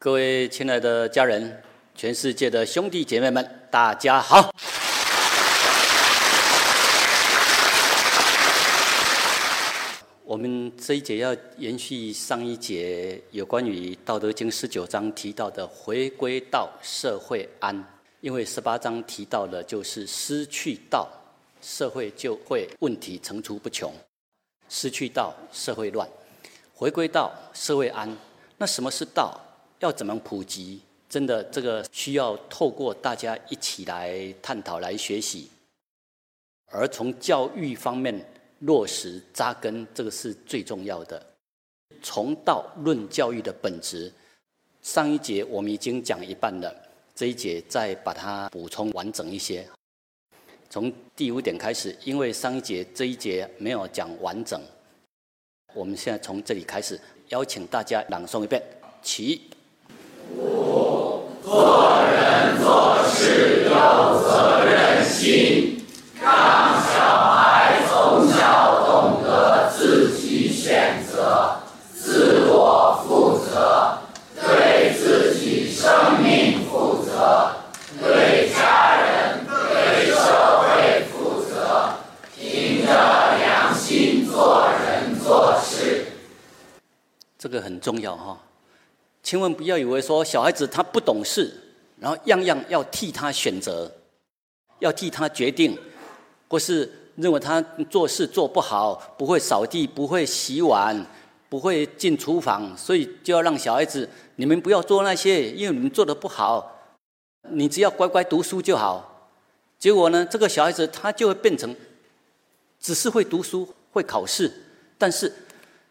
各位亲爱的家人，全世界的兄弟姐妹们，大家好！我们这一节要延续上一节有关于《道德经》十九章提到的回归到社会安，因为十八章提到的就是失去道，社会就会问题层出不穷；失去道，社会乱；回归到社会安，那什么是道？要怎么普及？真的，这个需要透过大家一起来探讨、来学习。而从教育方面落实扎根，这个是最重要的。从道论教育的本质，上一节我们已经讲一半了，这一节再把它补充完整一些。从第五点开始，因为上一节这一节没有讲完整，我们现在从这里开始，邀请大家朗诵一遍，起。五，做人做事有责任心，让小孩从小懂得自己选择、自我负责，对自己生命负责，对家人、对社会负责，凭着良心做人做事。这个很重要哈。千万不要以为说小孩子他不懂事，然后样样要替他选择，要替他决定，或是认为他做事做不好，不会扫地，不会洗碗，不会进厨房，所以就要让小孩子你们不要做那些，因为你们做的不好，你只要乖乖读书就好。结果呢，这个小孩子他就会变成只是会读书、会考试，但是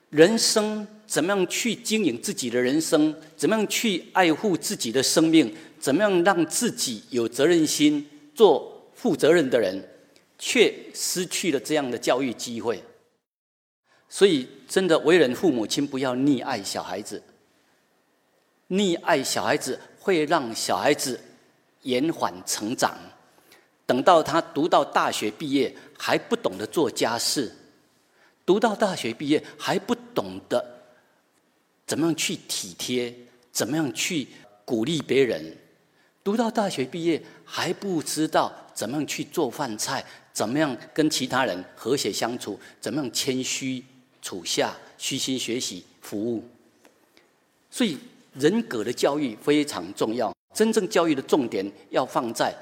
人生。怎么样去经营自己的人生？怎么样去爱护自己的生命？怎么样让自己有责任心、做负责任的人，却失去了这样的教育机会？所以，真的为人父母亲不要溺爱小孩子。溺爱小孩子会让小孩子延缓成长，等到他读到大学毕业还不懂得做家事，读到大学毕业还不懂得。怎么样去体贴？怎么样去鼓励别人？读到大学毕业还不知道怎么样去做饭菜？怎么样跟其他人和谐相处？怎么样谦虚处下？虚心学习服务？所以人格的教育非常重要。真正教育的重点要放在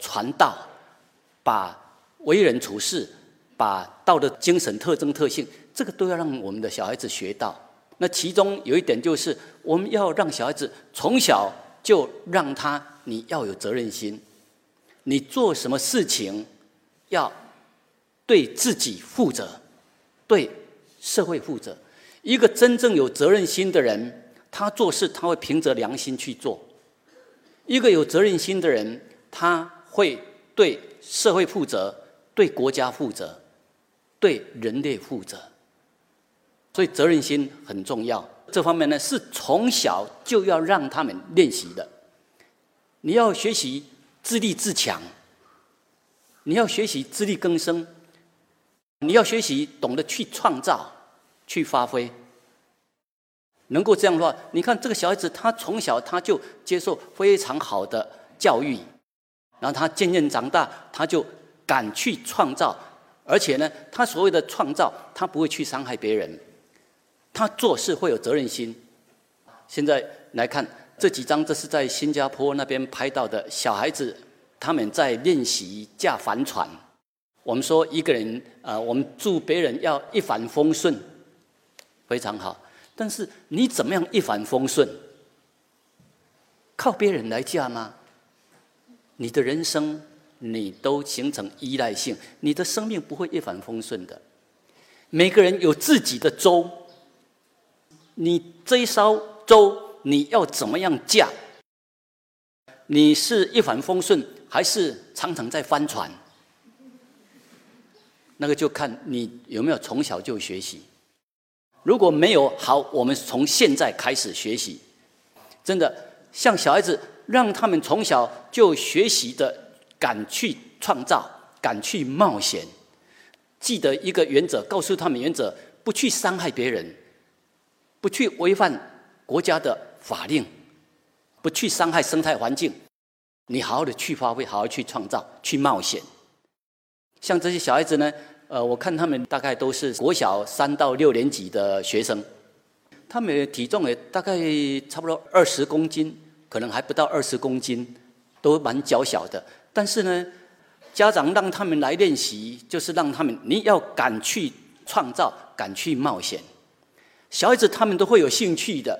传道，把为人处事，把道德精神特征特性，这个都要让我们的小孩子学到。那其中有一点就是，我们要让小孩子从小就让他你要有责任心，你做什么事情要对自己负责，对社会负责。一个真正有责任心的人，他做事他会凭着良心去做；一个有责任心的人，他会对社会负责，对国家负责，对人类负责。所以责任心很重要，这方面呢是从小就要让他们练习的。你要学习自立自强，你要学习自力更生，你要学习懂得去创造、去发挥。能够这样的话，你看这个小孩子，他从小他就接受非常好的教育，然后他渐渐长大，他就敢去创造，而且呢，他所谓的创造，他不会去伤害别人。他做事会有责任心。现在来看这几张，这是在新加坡那边拍到的小孩子，他们在练习驾帆船。我们说一个人，呃，我们祝别人要一帆风顺，非常好。但是你怎么样一帆风顺？靠别人来驾吗？你的人生你都形成依赖性，你的生命不会一帆风顺的。每个人有自己的舟。你这一艘舟，你要怎么样驾？你是一帆风顺，还是常常在翻船？那个就看你有没有从小就学习。如果没有，好，我们从现在开始学习。真的，像小孩子，让他们从小就学习的，敢去创造，敢去冒险。记得一个原则，告诉他们原则：不去伤害别人。不去违反国家的法令，不去伤害生态环境，你好好的去发挥，好好去创造，去冒险。像这些小孩子呢，呃，我看他们大概都是国小三到六年级的学生，他们的体重也大概差不多二十公斤，可能还不到二十公斤，都蛮娇小的。但是呢，家长让他们来练习，就是让他们你要敢去创造，敢去冒险。小孩子他们都会有兴趣的。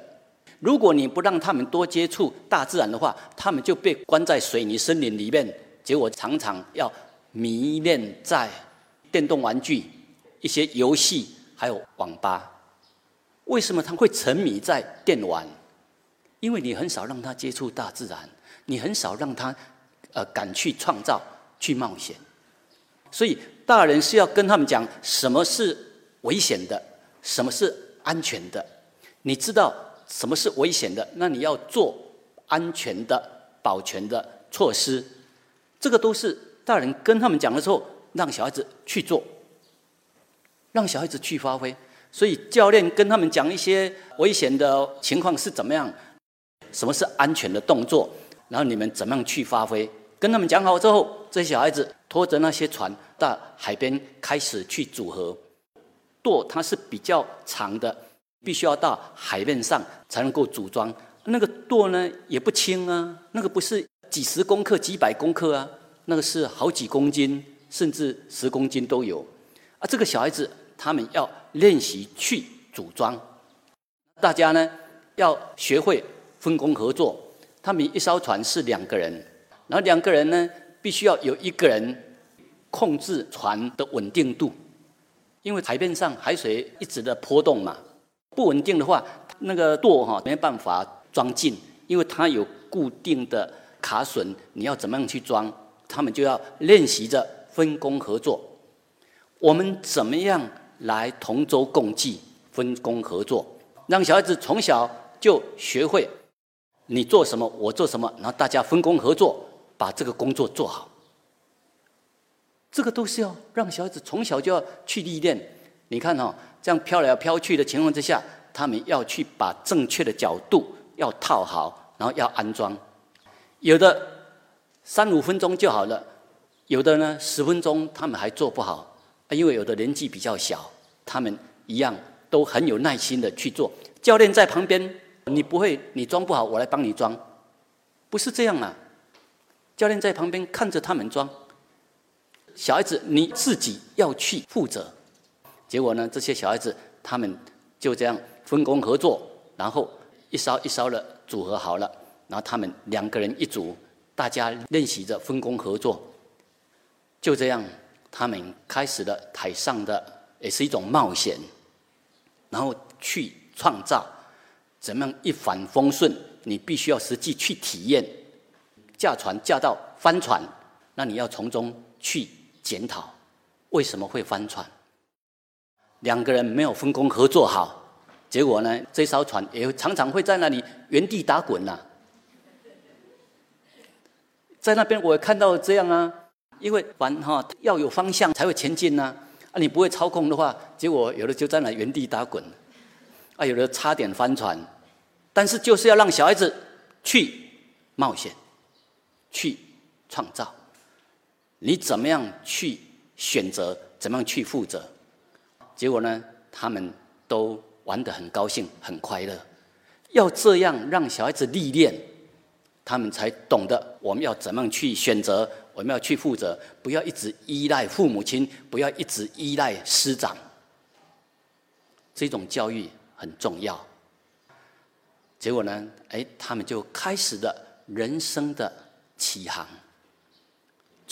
如果你不让他们多接触大自然的话，他们就被关在水泥森林里面，结果常常要迷恋在电动玩具、一些游戏还有网吧。为什么他会沉迷在电玩？因为你很少让他接触大自然，你很少让他呃敢去创造、去冒险。所以大人是要跟他们讲什么是危险的，什么是安全的。你知道？什么是危险的？那你要做安全的、保全的措施。这个都是大人跟他们讲的时候，让小孩子去做，让小孩子去发挥。所以教练跟他们讲一些危险的情况是怎么样，什么是安全的动作，然后你们怎么样去发挥。跟他们讲好之后，这些小孩子拖着那些船到海边开始去组合。舵它是比较长的。必须要到海面上才能够组装，那个舵呢也不轻啊，那个不是几十公克、几百公克啊，那个是好几公斤，甚至十公斤都有。啊，这个小孩子他们要练习去组装，大家呢要学会分工合作。他们一艘船是两个人，然后两个人呢必须要有一个人控制船的稳定度，因为海面上海水一直的波动嘛。不稳定的话，那个舵哈没办法装进，因为它有固定的卡榫，你要怎么样去装？他们就要练习着分工合作。我们怎么样来同舟共济、分工合作，让小孩子从小就学会你做什么，我做什么，然后大家分工合作，把这个工作做好。这个都是要让小孩子从小就要去历练。你看哈。这样飘来飘去的情况之下，他们要去把正确的角度要套好，然后要安装。有的三五分钟就好了，有的呢十分钟他们还做不好，因为有的年纪比较小，他们一样都很有耐心的去做。教练在旁边，你不会，你装不好，我来帮你装，不是这样啊。教练在旁边看着他们装，小孩子你自己要去负责。结果呢？这些小孩子他们就这样分工合作，然后一艘一艘的组合好了，然后他们两个人一组，大家练习着分工合作。就这样，他们开始了台上的也是一种冒险，然后去创造怎么样一帆风顺。你必须要实际去体验，驾船驾到翻船，那你要从中去检讨为什么会翻船。两个人没有分工合作好，结果呢，这艘船也常常会在那里原地打滚呐。在那边我看到这样啊，因为船哈要有方向才会前进呐，啊你不会操控的话，结果有的就在那原地打滚，啊有的差点翻船，但是就是要让小孩子去冒险，去创造，你怎么样去选择，怎么样去负责？结果呢，他们都玩得很高兴、很快乐。要这样让小孩子历练，他们才懂得我们要怎么样去选择，我们要去负责，不要一直依赖父母亲，不要一直依赖师长。这种教育很重要。结果呢，哎，他们就开始了人生的起航。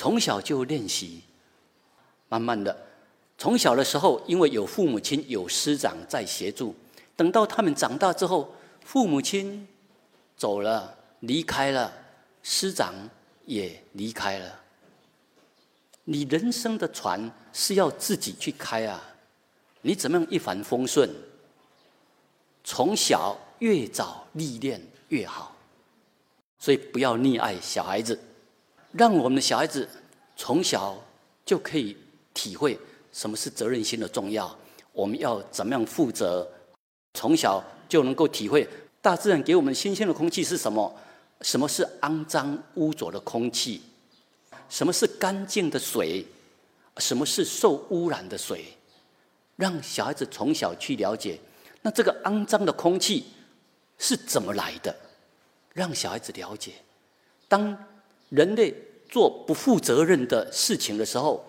从小就练习，慢慢的。从小的时候，因为有父母亲、有师长在协助，等到他们长大之后，父母亲走了、离开了，师长也离开了。你人生的船是要自己去开啊！你怎么样一帆风顺？从小越早历练越好，所以不要溺爱小孩子，让我们的小孩子从小就可以体会。什么是责任心的重要？我们要怎么样负责？从小就能够体会大自然给我们新鲜的空气是什么？什么是肮脏污浊的空气？什么是干净的水？什么是受污染的水？让小孩子从小去了解，那这个肮脏的空气是怎么来的？让小孩子了解，当人类做不负责任的事情的时候，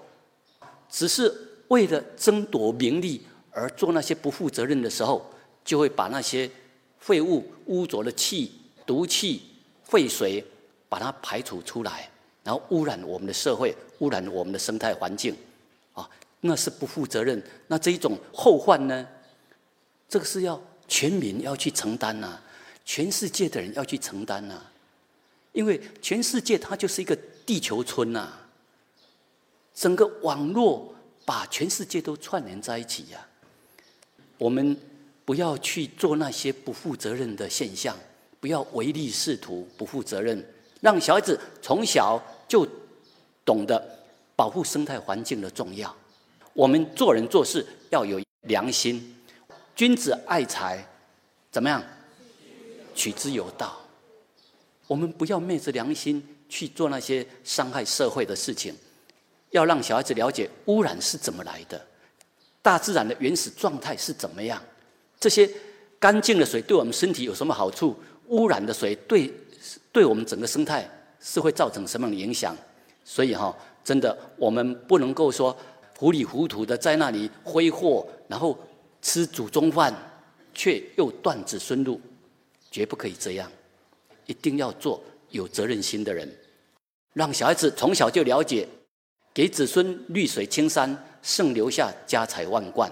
只是为了争夺名利而做那些不负责任的时候，就会把那些废物、污浊的气、毒气、废水，把它排除出来，然后污染我们的社会，污染我们的生态环境，啊，那是不负责任。那这一种后患呢？这个是要全民要去承担呐，全世界的人要去承担呐，因为全世界它就是一个地球村呐，整个网络把全世界都串联在一起呀，我们。不要去做那些不负责任的现象，不要唯利是图、不负责任，让小孩子从小就懂得保护生态环境的重要。我们做人做事要有良心，君子爱财，怎么样？取之有道。我们不要昧着良心去做那些伤害社会的事情，要让小孩子了解污染是怎么来的，大自然的原始状态是怎么样。这些干净的水对我们身体有什么好处？污染的水对对我们整个生态是会造成什么样的影响？所以哈，真的我们不能够说糊里糊涂的在那里挥霍，然后吃祖宗饭，却又断子孙路，绝不可以这样。一定要做有责任心的人，让小孩子从小就了解，给子孙绿水青山，胜留下家财万贯。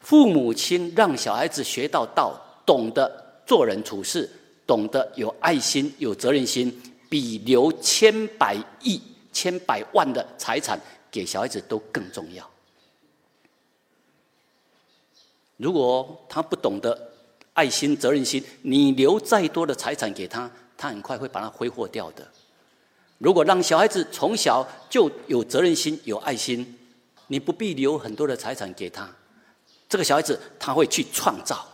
父母亲让小孩子学到道，懂得做人处事，懂得有爱心、有责任心，比留千百亿、千百万的财产给小孩子都更重要。如果他不懂得爱心、责任心，你留再多的财产给他，他很快会把它挥霍掉的。如果让小孩子从小就有责任心、有爱心，你不必留很多的财产给他。这个小孩子他会去创造，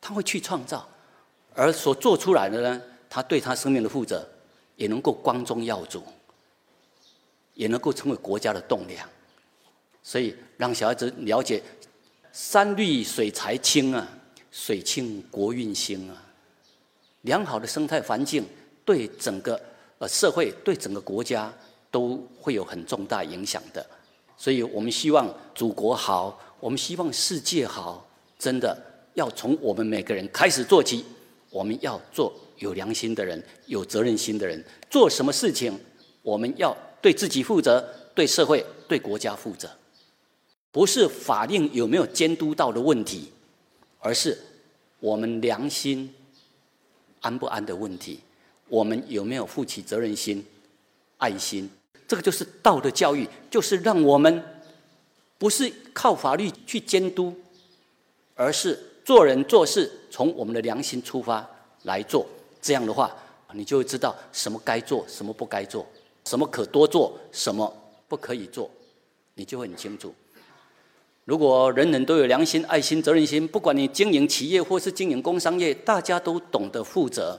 他会去创造，而所做出来的呢，他对他生命的负责，也能够光宗耀祖，也能够成为国家的栋梁。所以让小孩子了解“山绿水才清”啊，“水清国运兴”啊，良好的生态环境对整个呃社会、对整个国家都会有很重大影响的。所以我们希望祖国好。我们希望世界好，真的要从我们每个人开始做起。我们要做有良心的人，有责任心的人。做什么事情，我们要对自己负责，对社会、对国家负责。不是法令有没有监督到的问题，而是我们良心安不安的问题。我们有没有负起责任心、爱心？这个就是道德教育，就是让我们。不是靠法律去监督，而是做人做事从我们的良心出发来做。这样的话，你就会知道什么该做，什么不该做，什么可多做，什么不可以做，你就会很清楚。如果人人都有良心、爱心、责任心，不管你经营企业或是经营工商业，大家都懂得负责，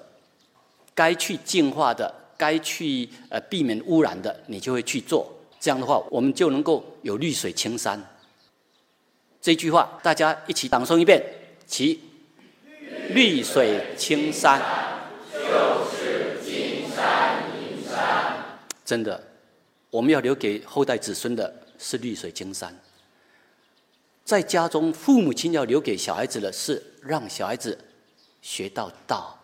该去净化的，该去呃避免污染的，你就会去做。这样的话，我们就能够有绿水青山。这句话大家一起朗诵一遍：其绿水青山就是金山银山。真的，我们要留给后代子孙的是绿水青山。在家中，父母亲要留给小孩子的是让小孩子学到道，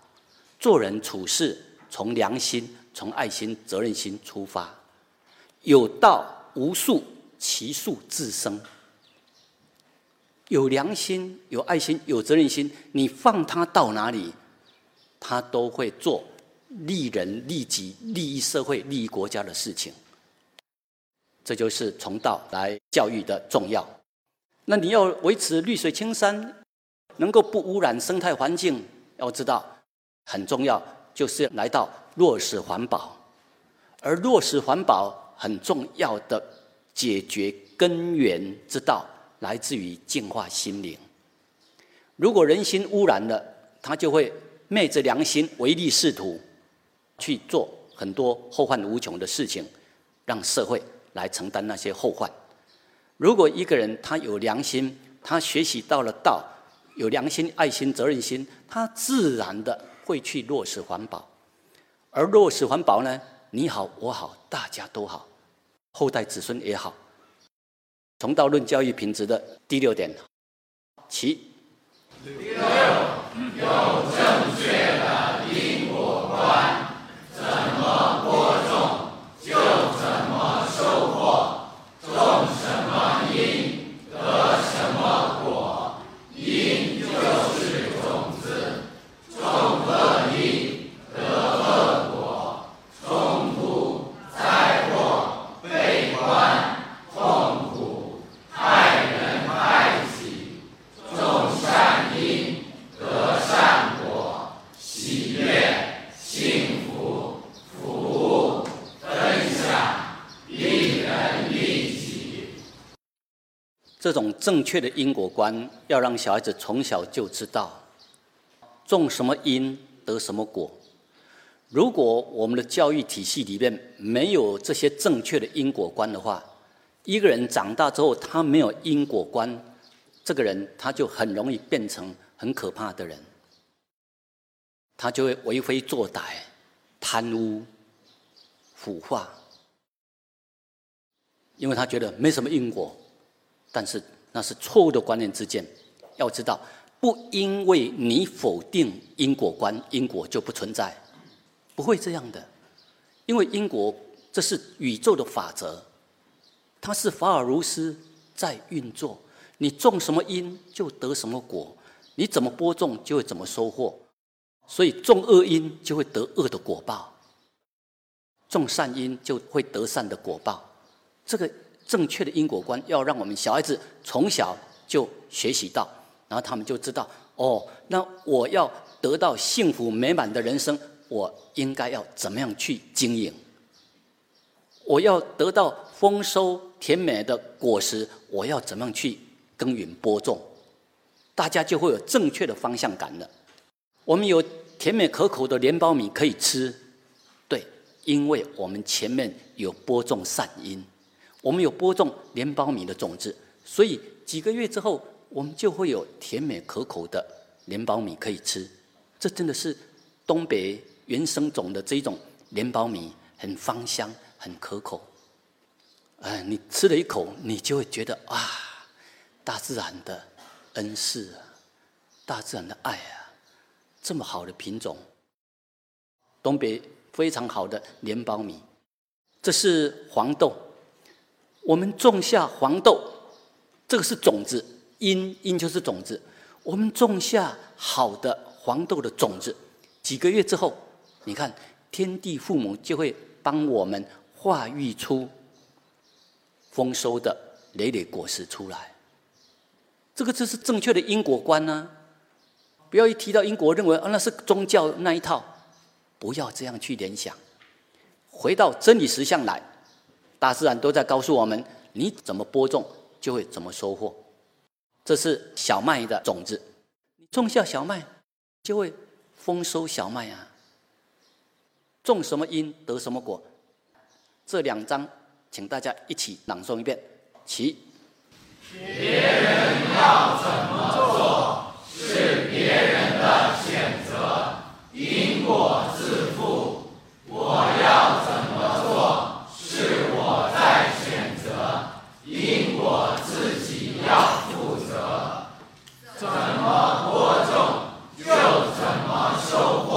做人处事从良心、从爱心、责任心出发。有道无术，其术自生。有良心、有爱心、有责任心，你放他到哪里，他都会做利人、利己、利益社会、利益国家的事情。这就是从道来教育的重要。那你要维持绿水青山，能够不污染生态环境，要知道很重要，就是来到落实环保，而落实环保。很重要的解决根源之道，来自于净化心灵。如果人心污染了，他就会昧着良心唯利是图，去做很多后患无穷的事情，让社会来承担那些后患。如果一个人他有良心，他学习到了道，有良心、爱心、责任心，他自然的会去落实环保。而落实环保呢，你好我好大家都好，后代子孙也好。从道论教育品质的第六点，其六有正确的因果观，怎么播种就怎么收获，种什么因得什么果，因就是种子，种恶因得恶果，冲突灾祸悲观痛苦害人害己，种善因得善果，喜悦幸福服务分享利人利己。这种正确的因果观，要让小孩子从小就知道，种什么因得什么果。如果我们的教育体系里面没有这些正确的因果观的话，一个人长大之后他没有因果观，这个人他就很容易变成很可怕的人，他就会为非作歹、贪污、腐化，因为他觉得没什么因果。但是那是错误的观念之见。要知道，不因为你否定因果观，因果就不存在，不会这样的。因为因果这是宇宙的法则，它是法尔如斯在运作。你种什么因，就得什么果；你怎么播种，就会怎么收获。所以种恶因就会得恶的果报，种善因就会得善的果报。这个。正确的因果观要让我们小孩子从小就学习到，然后他们就知道哦，那我要得到幸福美满的人生，我应该要怎么样去经营？我要得到丰收甜美的果实，我要怎么样去耕耘播种？大家就会有正确的方向感了。我们有甜美可口的莲苞米可以吃，对，因为我们前面有播种善因。我们有播种莲苞米的种子，所以几个月之后，我们就会有甜美可口的莲苞米可以吃。这真的是东北原生种的这种莲苞米，很芳香，很可口。哎，你吃了一口，你就会觉得啊，大自然的恩赐啊，大自然的爱啊，这么好的品种，东北非常好的莲苞米，这是黄豆。我们种下黄豆，这个是种子，因因就是种子。我们种下好的黄豆的种子，几个月之后，你看天地父母就会帮我们化育出丰收的累累果实出来。这个就是正确的因果观呢。不要一提到因果，认为啊那是宗教那一套，不要这样去联想，回到真理实相来。大自然都在告诉我们：你怎么播种，就会怎么收获。这是小麦的种子，你种下小麦，就会丰收小麦啊。种什么因得什么果。这两章，请大家一起朗诵一遍。起。别人要怎么做，是别人的选择，因果自负。我要怎么做？是我在选择，因果自己要负责。怎么播种，就怎么收获。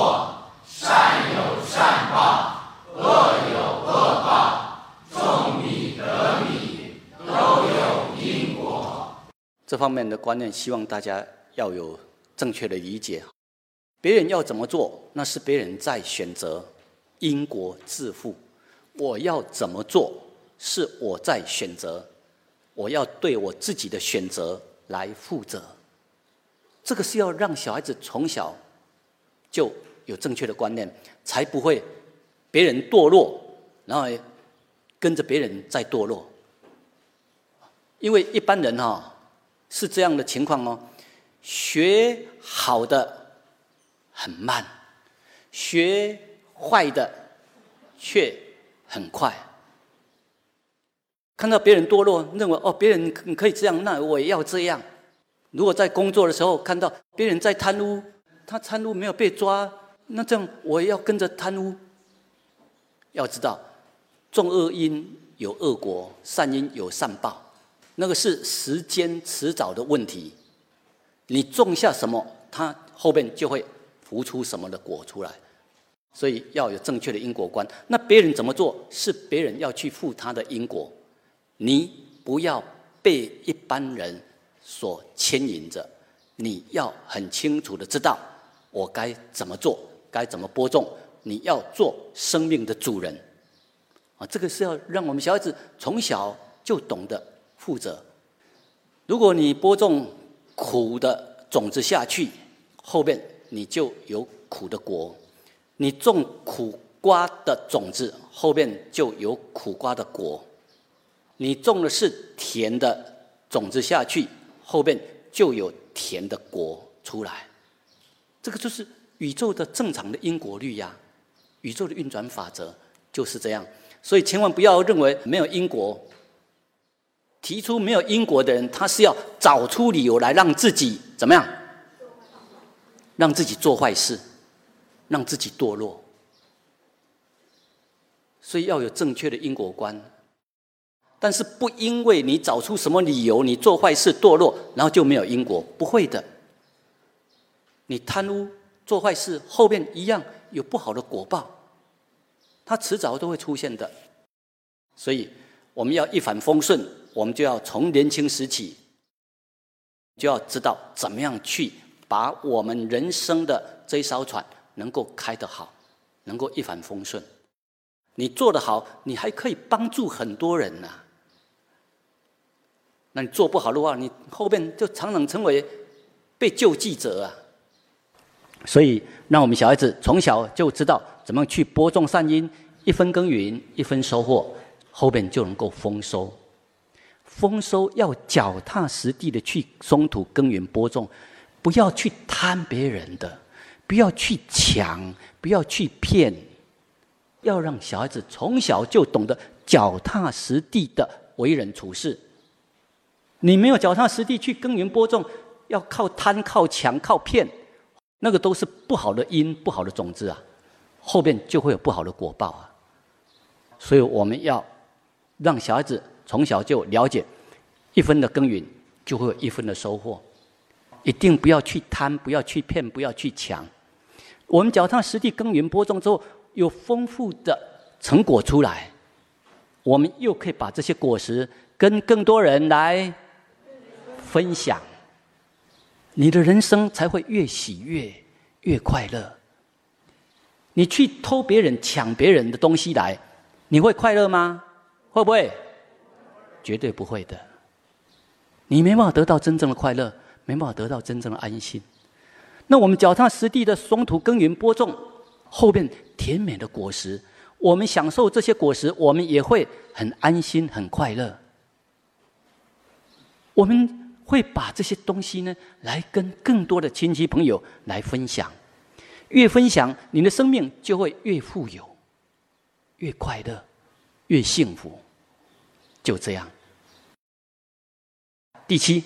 善有善报，恶有恶报。种米得米，都有因果。这方面的观念，希望大家要有正确的理解。别人要怎么做，那是别人在选择，因果自负。我要怎么做，是我在选择，我要对我自己的选择来负责。这个是要让小孩子从小就有正确的观念，才不会别人堕落，然后跟着别人在堕落。因为一般人哈是这样的情况哦，学好的、很慢，学坏的却很快。看到别人堕落，认为哦，别人可以这样，那我也要这样。如果在工作的时候看到别人在贪污，他贪污没有被抓，那这样我也要跟着贪污。要知道，种恶因有恶果，善因有善报，那个是时间迟早的问题。你种下什么，它后面就会浮出什么的果出来。所以要有正确的因果观。那别人怎么做，是别人要去负他的因果。你不要被一般人所牵引着，你要很清楚的知道我该怎么做，该怎么播种。你要做生命的主人，啊，这个是要让我们小孩子从小就懂得负责。如果你播种苦的种子下去，后面你就有苦的果；你种苦瓜的种子，后面就有苦瓜的果。你种的是甜的种子下去，后面就有甜的果出来。这个就是宇宙的正常的因果律呀，宇宙的运转法则就是这样。所以千万不要认为没有因果。提出没有因果的人，他是要找出理由来让自己怎么样？让自己做坏事，让自己堕落。所以要有正确的因果观。但是不因为你找出什么理由，你做坏事堕落，然后就没有因果，不会的。你贪污做坏事，后面一样有不好的果报，它迟早都会出现的。所以我们要一帆风顺，我们就要从年轻时起，就要知道怎么样去把我们人生的这一艘船能够开得好，能够一帆风顺。你做得好，你还可以帮助很多人呐。那你做不好的话，你后面就常常成为被救济者啊。所以，让我们小孩子从小就知道怎么去播种善因，一分耕耘一分收获，后面就能够丰收。丰收要脚踏实地的去松土耕耘播种，不要去贪别人的，不要去抢，不要去骗，要让小孩子从小就懂得脚踏实地的为人处事。你没有脚踏实地去耕耘播种，要靠贪、靠抢、靠骗，那个都是不好的因、不好的种子啊，后面就会有不好的果报啊。所以我们要让小孩子从小就了解，一分的耕耘就会有一分的收获，一定不要去贪，不要去骗，不要去抢。我们脚踏实地耕耘播种之后，有丰富的成果出来，我们又可以把这些果实跟更多人来。分享，你的人生才会越喜悦、越快乐。你去偷别人、抢别人的东西来，你会快乐吗？会不会？绝对不会的。你没办法得到真正的快乐，没办法得到真正的安心。那我们脚踏实地的松土耕耘播种，后边甜美的果实，我们享受这些果实，我们也会很安心、很快乐。我们。会把这些东西呢，来跟更多的亲戚朋友来分享，越分享，你的生命就会越富有，越快乐，越幸福，就这样。第七，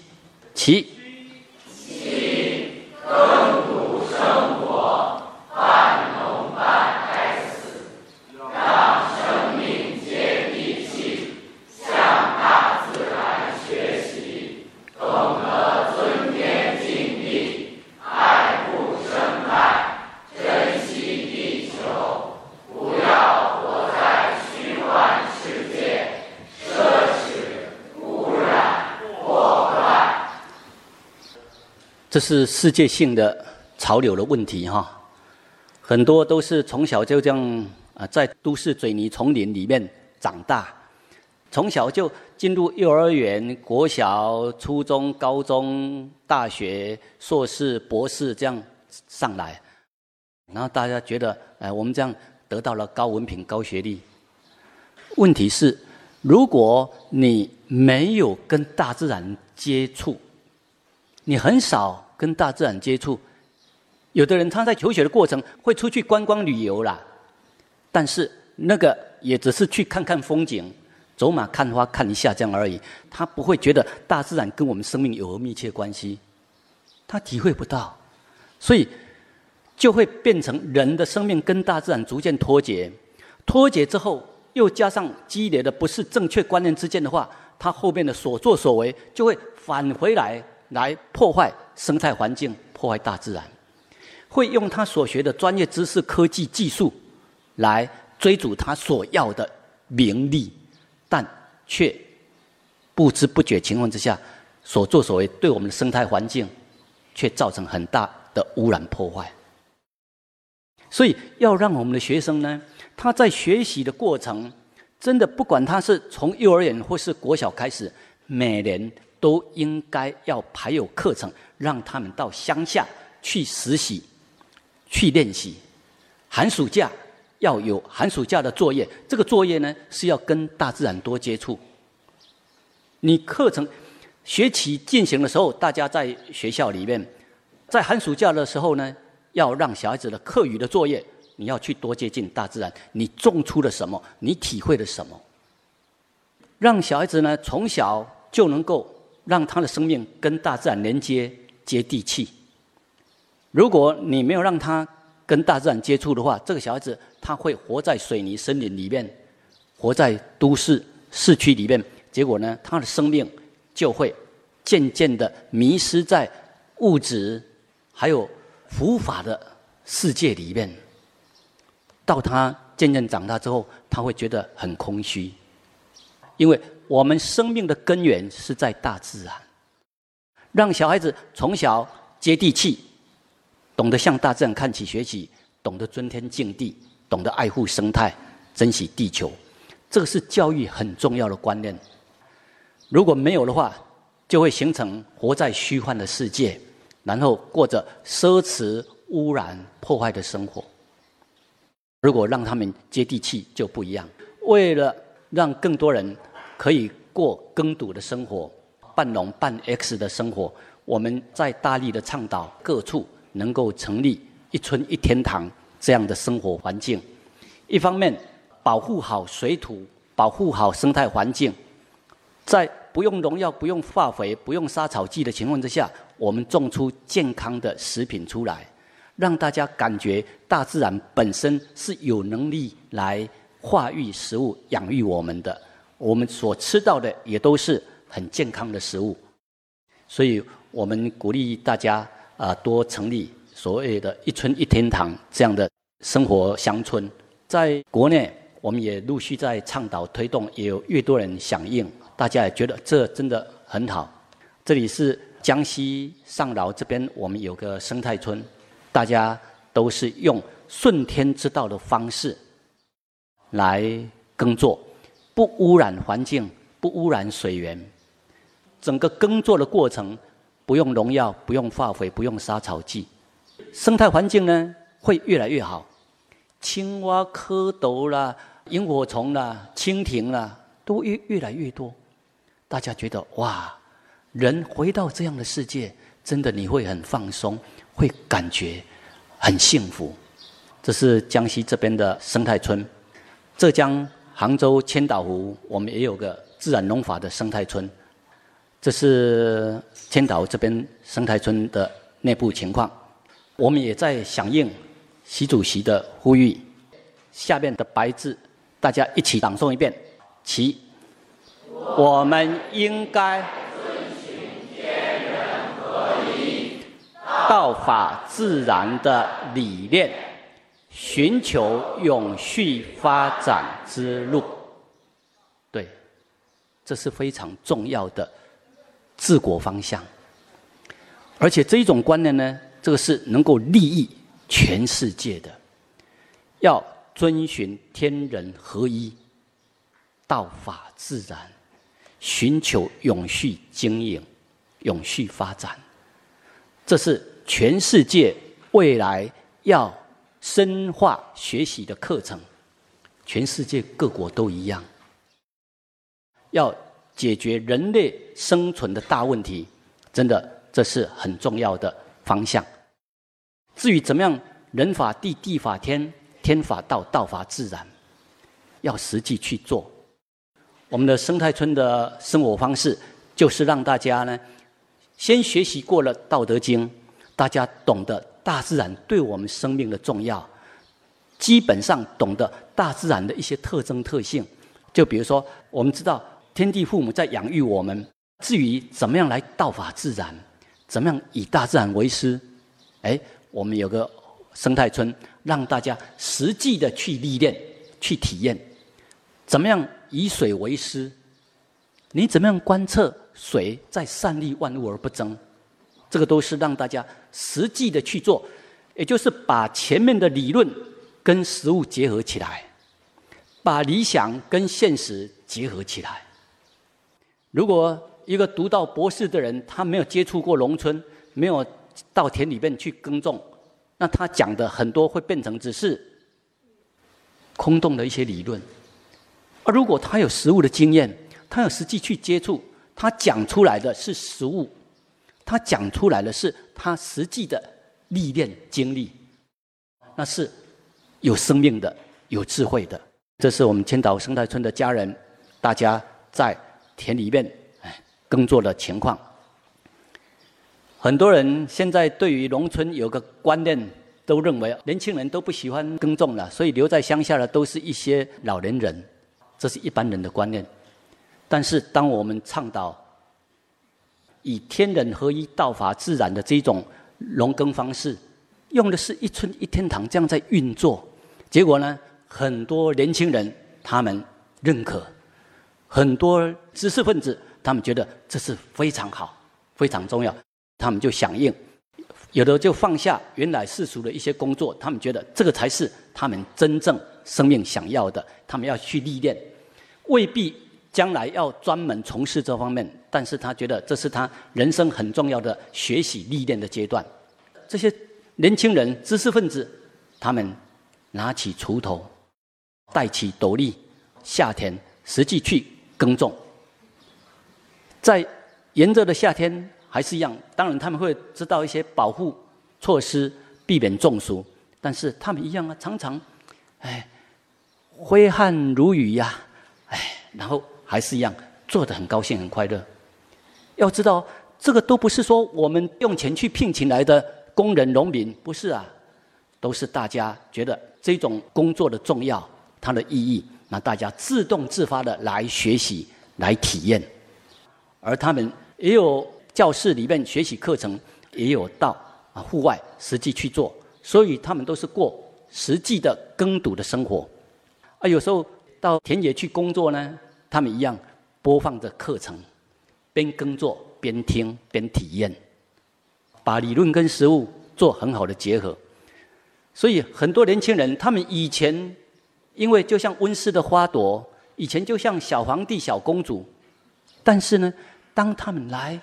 七。这是世界性的潮流的问题哈，很多都是从小就这样啊，在都市水泥丛林里面长大，从小就进入幼儿园、国小、初中、高中、大学、硕士、博士这样上来，然后大家觉得，哎，我们这样得到了高文凭、高学历。问题是，如果你没有跟大自然接触，你很少跟大自然接触，有的人他在求学的过程会出去观光旅游啦，但是那个也只是去看看风景，走马看花看一下这样而已。他不会觉得大自然跟我们生命有何密切关系，他体会不到，所以就会变成人的生命跟大自然逐渐脱节。脱节之后，又加上积累的不是正确观念之间的话，他后面的所作所为就会返回来，来破坏生态环境，破坏大自然。会用他所学的专业知识、科技技术，来追逐他所要的名利，但却不知不觉情况之下，所作所为对我们的生态环境，却造成很大的污染破坏。所以，要让我们的学生呢，他在学习的过程，真的不管他是从幼儿园或是国小开始，每年都应该要排有课程，让他们到乡下去实习。去练习，寒暑假要有寒暑假的作业。这个作业呢是要跟大自然多接触。你课程学期进行的时候，大家在学校里面，在寒暑假的时候呢，要让小孩子的课余的作业，你要去多接近大自然。你种出了什么？你体会了什么？让小孩子呢从小就能够让他的生命跟大自然连接、接地气。如果你没有让他跟大自然接触的话，这个小孩子他会活在水泥森林里面，活在都市市区里面，结果呢，他的生命就会渐渐的迷失在物质还有佛法的世界里面。到他渐渐长大之后，他会觉得很空虚，因为我们生命的根源是在大自然。让小孩子从小接地气。懂得向大自然看齐学习，懂得尊天敬地，懂得爱护生态，珍惜地球，这个是教育很重要的观念。如果没有的话，就会形成活在虚幻的世界，然后过着奢侈、污染、破坏的生活。如果让他们接地气，就不一样。为了让更多人可以过耕读的生活，半农半 X 的生活，我们在大力的倡导各处。能够成立一村一天堂这样的生活环境，一方面保护好水土，保护好生态环境，在不用农药、不用化肥、不用杀草剂的情况之下，我们种出健康的食品出来，让大家感觉大自然本身是有能力来化育食物、养育我们的，我们所吃到的也都是很健康的食物，所以我们鼓励大家。啊，多成立所谓的一村一天堂这样的生活乡村，在国内我们也陆续在倡导推动，也有越多人响应，大家也觉得这真的很好。这里是江西上饶这边，我们有个生态村，大家都是用顺天之道的方式来耕作，不污染环境，不污染水源，整个耕作的过程。不用农药，不用化肥，不用杀草剂，生态环境呢会越来越好。青蛙、蝌蚪啦、萤火虫啦、蜻蜓啦，都越越来越多。大家觉得哇，人回到这样的世界，真的你会很放松，会感觉很幸福。这是江西这边的生态村，浙江杭州千岛湖，我们也有个自然农法的生态村。这是千岛这边生态村的内部情况，我们也在响应习主席的呼吁。下面的白字，大家一起朗诵一遍：其我们应该遵循天人合一、道法自然的理念，寻求永续发展之路。对，这是非常重要的。治国方向，而且这一种观念呢，这个是能够利益全世界的。要遵循天人合一、道法自然，寻求永续经营、永续发展，这是全世界未来要深化学习的课程。全世界各国都一样，要。解决人类生存的大问题，真的这是很重要的方向。至于怎么样人法地，地法天，天法道，道法自然，要实际去做。我们的生态村的生活方式，就是让大家呢，先学习过了《道德经》，大家懂得大自然对我们生命的重要，基本上懂得大自然的一些特征特性。就比如说，我们知道天地父母在养育我们，至于怎么样来道法自然，怎么样以大自然为师，哎，我们有个生态村，让大家实际的去历练、去体验，怎么样以水为师，你怎么样观测水在善利万物而不争，这个都是让大家实际的去做，也就是把前面的理论跟实物结合起来。把理想跟现实结合起来。如果一个读到博士的人，他没有接触过农村，没有到田里面去耕种，那他讲的很多会变成只是空洞的一些理论。而如果他有实物的经验，他有实际去接触，他讲出来的是实物，他讲出来的是他实际的历练经历，那是有生命的、有智慧的。这是我们千岛生态村的家人，大家在田里面哎耕作的情况。很多人现在对于农村有个观念，都认为年轻人都不喜欢耕种了，所以留在乡下的都是一些老年人，这是一般人的观念。但是当我们倡导以天人合一、道法自然的这种农耕方式，用的是一村一天堂这样在运作，结果呢？很多年轻人他们认可，很多知识分子他们觉得这是非常好、非常重要，他们就响应，有的就放下原来世俗的一些工作，他们觉得这个才是他们真正生命想要的，他们要去历练，未必将来要专门从事这方面，但是他觉得这是他人生很重要的学习历练的阶段。这些年轻人、知识分子，他们拿起锄头。带起斗笠，夏天实际去耕种，在炎热的夏天还是一样。当然他们会知道一些保护措施，避免中暑。但是他们一样啊，常常，哎，挥汗如雨呀，哎，然后还是一样做的很高兴很快乐。要知道，这个都不是说我们用钱去聘请来的工人农民，不是啊，都是大家觉得这种工作的重要。它的意义，那大家自动自发的来学习、来体验，而他们也有教室里面学习课程，也有到啊户外实际去做，所以他们都是过实际的耕读的生活。啊，有时候到田野去工作呢，他们一样播放着课程，边耕作边听边体验，把理论跟实物做很好的结合。所以很多年轻人，他们以前。因为就像温室的花朵，以前就像小皇帝、小公主，但是呢，当他们来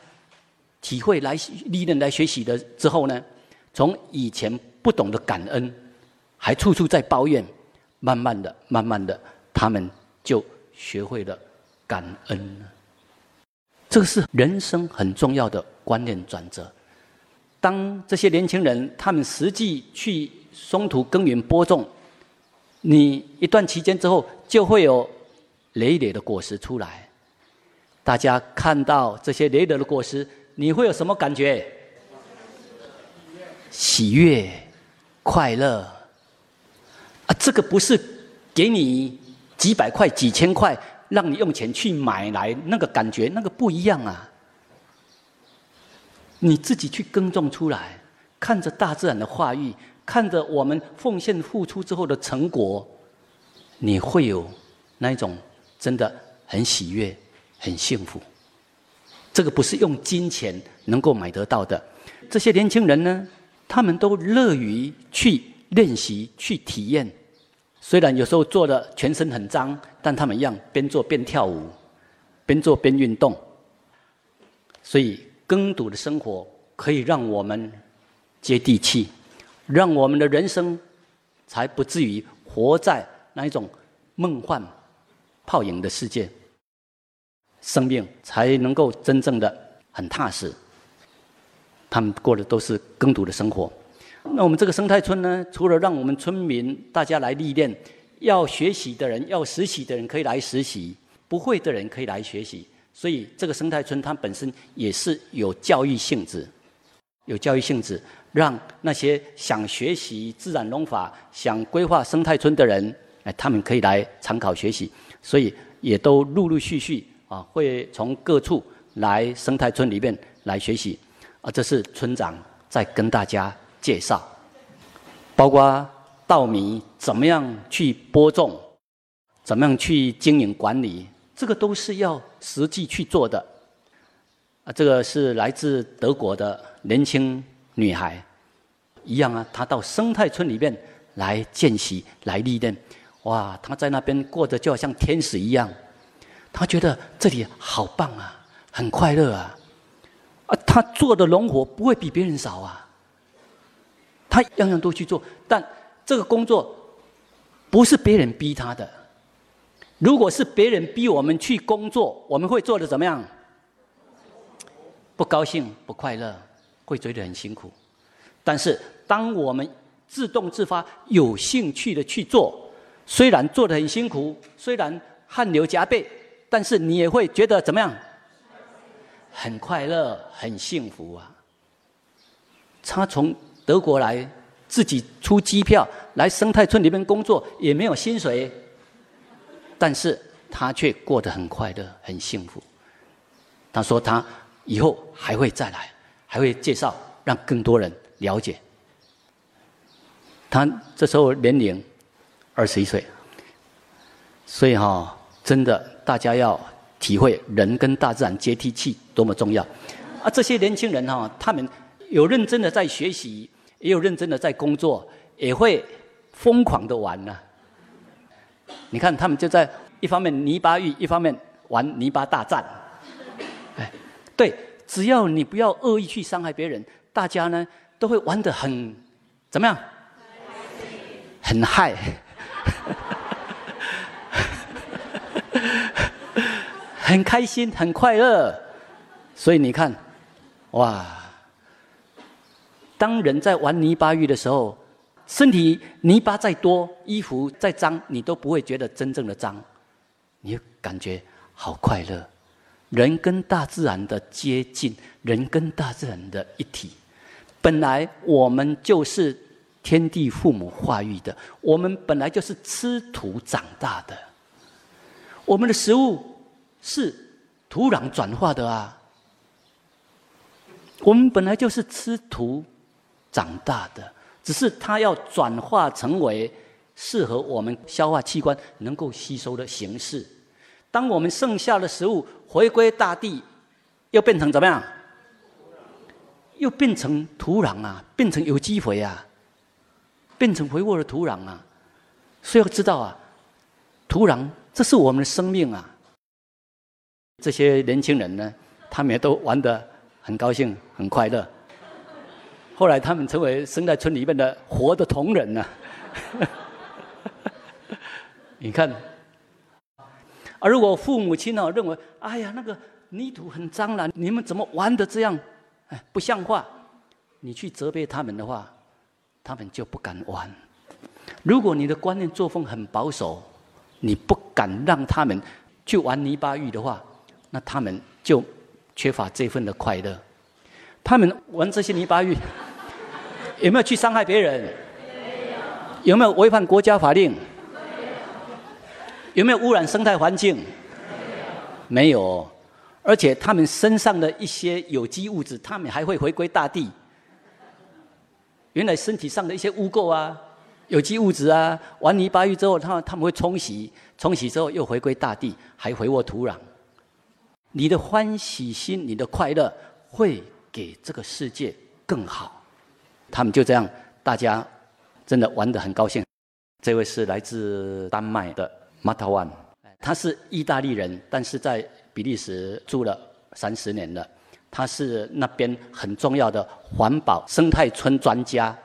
体会、来历练、来学习的之后呢，从以前不懂得感恩，还处处在抱怨，慢慢的、慢慢的，他们就学会了感恩。这个是人生很重要的观念转折。当这些年轻人他们实际去松土耕耘播种。你一段期间之后，就会有累累的果实出来。大家看到这些累累的果实，你会有什么感觉？喜悦、快乐。啊，这个不是给你几百块、几千块，让你用钱去买来，那个感觉那个不一样啊。你自己去耕种出来，看着大自然的化育。看着我们奉献付出之后的成果，你会有那一种真的很喜悦、很幸福。这个不是用金钱能够买得到的。这些年轻人呢，他们都乐于去练习、去体验。虽然有时候做的全身很脏，但他们一样边做边跳舞，边做边运动。所以，耕读的生活可以让我们接地气。让我们的人生才不至于活在那一种梦幻泡影的世界，生命才能够真正的很踏实。他们过的都是耕读的生活，那我们这个生态村呢，除了让我们村民大家来历练，要学习的人、要实习的人可以来实习，不会的人可以来学习。所以这个生态村它本身也是有教育性质，有教育性质，让那些想学习自然农法、想规划生态村的人，哎，他们可以来参考学习。所以也都陆陆续续啊，会从各处来生态村里面来学习。啊，这是村长在跟大家介绍，包括稻米怎么样去播种，怎么样去经营管理。这个都是要实际去做的，啊，这个是来自德国的年轻女孩，一样啊，她到生态村里面来见习、来历练，哇，她在那边过得就好像天使一样，她觉得这里好棒啊，很快乐啊，啊，她做的农活不会比别人少啊，他样样都去做，但这个工作不是别人逼他的。如果是别人逼我们去工作，我们会做的怎么样？不高兴、不快乐，会觉得很辛苦。但是，当我们自动自发、有兴趣的去做，虽然做的很辛苦，虽然汗流浃背，但是你也会觉得怎么样？很快乐、很幸福啊！他从德国来，自己出机票来生态村里面工作，也没有薪水。但是他却过得很快乐、很幸福。他说他以后还会再来，还会介绍让更多人了解。他这时候年龄二十一岁，所以哈，真的大家要体会人跟大自然接地气多么重要。啊，这些年轻人哈，他们有认真的在学习，也有认真的在工作，也会疯狂的玩呢。你看，他们就在一方面泥巴浴，一方面玩泥巴大战。哎，对，只要你不要恶意去伤害别人，大家呢都会玩得很怎么样？很嗨，很开心，很快乐。所以你看，哇，当人在玩泥巴浴的时候。身体泥巴再多，衣服再脏，你都不会觉得真正的脏，你感觉好快乐。人跟大自然的接近，人跟大自然的一体。本来我们就是天地父母化育的，我们本来就是吃土长大的。我们的食物是土壤转化的啊，我们本来就是吃土长大的。只是它要转化成为适合我们消化器官能够吸收的形式。当我们剩下的食物回归大地，又变成怎么样？又变成土壤啊，变成有机肥啊，变成肥沃的土壤啊。所以要知道啊，土壤这是我们的生命啊。这些年轻人呢，他们也都玩得很高兴，很快乐。后来他们成为生在村里面的活的同仁呢。你看，而如果父母亲呢认为，哎呀，那个泥土很脏了，你们怎么玩的这样，哎，不像话。你去责备他们的话，他们就不敢玩。如果你的观念作风很保守，你不敢让他们去玩泥巴浴的话，那他们就缺乏这份的快乐。他们玩这些泥巴浴。有没有去伤害别人？有没有违反国家法令？有没有污染生态环境？没有。而且他们身上的一些有机物质，他们还会回归大地。原来身体上的一些污垢啊、有机物质啊，玩泥巴浴之后，他他们会冲洗，冲洗之后又回归大地，还回沃土壤。你的欢喜心，你的快乐，会给这个世界更好。他们就这样，大家真的玩得很高兴。这位是来自丹麦的 m a t a w a n 他是意大利人，但是在比利时住了三十年了。他是那边很重要的环保生态村专家，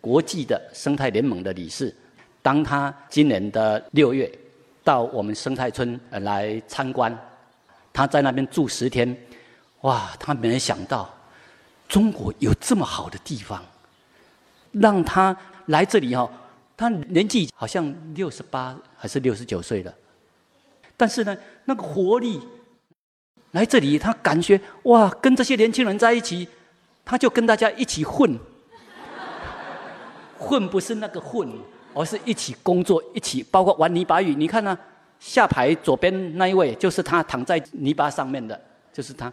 国际的生态联盟的理事。当他今年的六月到我们生态村来参观，他在那边住十天，哇，他没想到中国有这么好的地方。让他来这里哈，他年纪好像六十八还是六十九岁了，但是呢，那个活力来这里，他感觉哇，跟这些年轻人在一起，他就跟大家一起混，混不是那个混，而是一起工作，一起包括玩泥巴雨。你看呢，下排左边那一位就是他躺在泥巴上面的，就是他，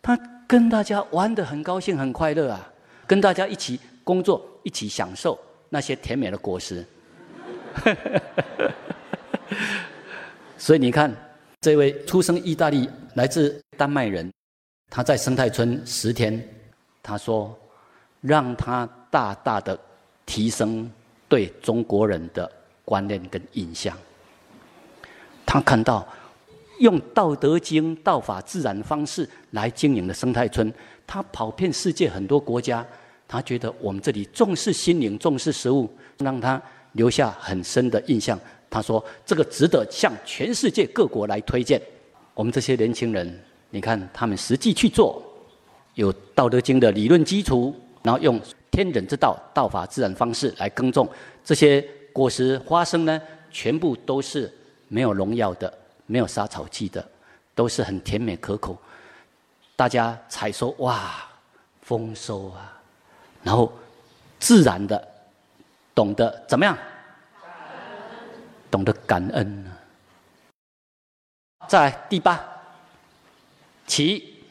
他跟大家玩的很高兴，很快乐啊，跟大家一起。工作一起享受那些甜美的果实，所以你看，这位出生意大利、来自丹麦人，他在生态村十天，他说，让他大大的提升对中国人的观念跟印象。他看到用《道德经》道法自然方式来经营的生态村，他跑遍世界很多国家。他觉得我们这里重视心灵，重视食物，让他留下很深的印象。他说：“这个值得向全世界各国来推荐。”我们这些年轻人，你看他们实际去做，有《道德经》的理论基础，然后用天人之道、道法自然方式来耕种这些果实、花生呢，全部都是没有农药的，没有杀草剂的，都是很甜美可口。大家采收哇，丰收啊！然后，自然的懂得怎么样？懂得感恩呢？再来第八，起。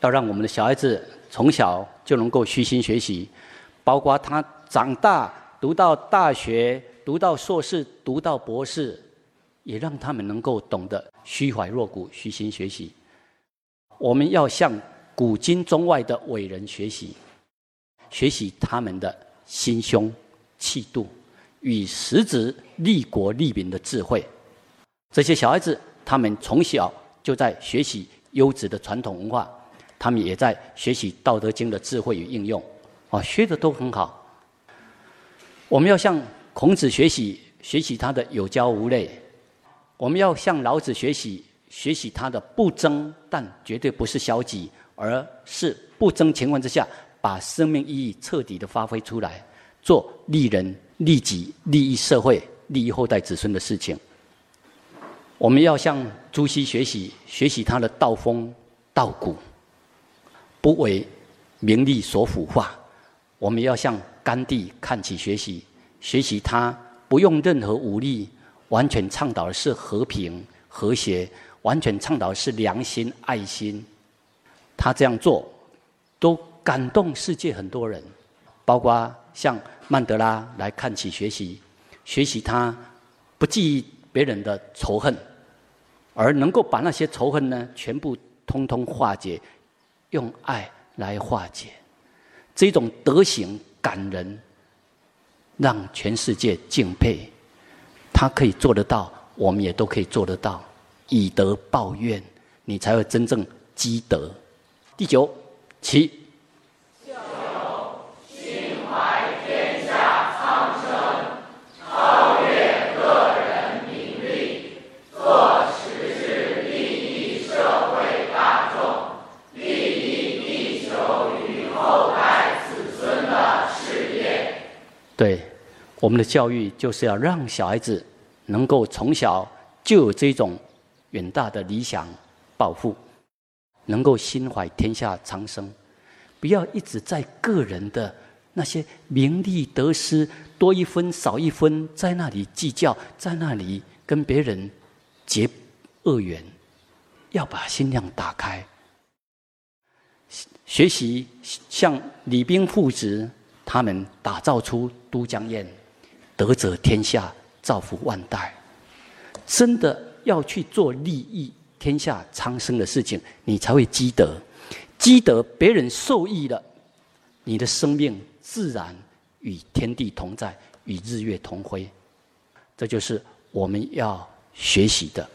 要让我们的小孩子从小就能够虚心学习，包括他长大读到大学、读到硕士、读到博士，也让他们能够懂得虚怀若谷、虚心学习。我们要向古今中外的伟人学习，学习他们的心胸、气度与实质利国利民的智慧。这些小孩子，他们从小就在学习优质的传统文化。他们也在学习《道德经》的智慧与应用，啊，学的都很好。我们要向孔子学习，学习他的有教无类；我们要向老子学习，学习他的不争，但绝对不是消极，而是不争情况之下，把生命意义彻底的发挥出来，做利人、利己、利益社会、利益后代子孙的事情。我们要向朱熹学习，学习他的道风、道骨。不为名利所腐化，我们要向甘地看起学习，学习他不用任何武力，完全倡导的是和平和谐，完全倡导的是良心爱心。他这样做，都感动世界很多人，包括向曼德拉来看起学习，学习他不记别人的仇恨，而能够把那些仇恨呢，全部通通化解。用爱来化解，这种德行感人，让全世界敬佩。他可以做得到，我们也都可以做得到。以德报怨，你才会真正积德。第九，七。对，我们的教育就是要让小孩子能够从小就有这种远大的理想抱负，能够心怀天下苍生，不要一直在个人的那些名利得失多一分少一分在那里计较，在那里跟别人结恶缘，要把心量打开，学习像李冰父子。他们打造出都江堰，德泽天下，造福万代。真的要去做利益天下苍生的事情，你才会积德。积德，别人受益了，你的生命自然与天地同在，与日月同辉。这就是我们要学习的。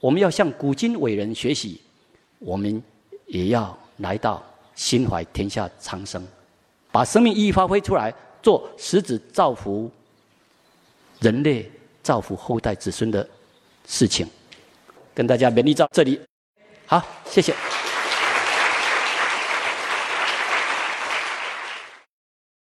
我们要向古今伟人学习，我们也要来到心怀天下苍生，把生命意义发挥出来，做实质造福人类、造福后代子孙的事情。跟大家勉励到这里，好，谢谢。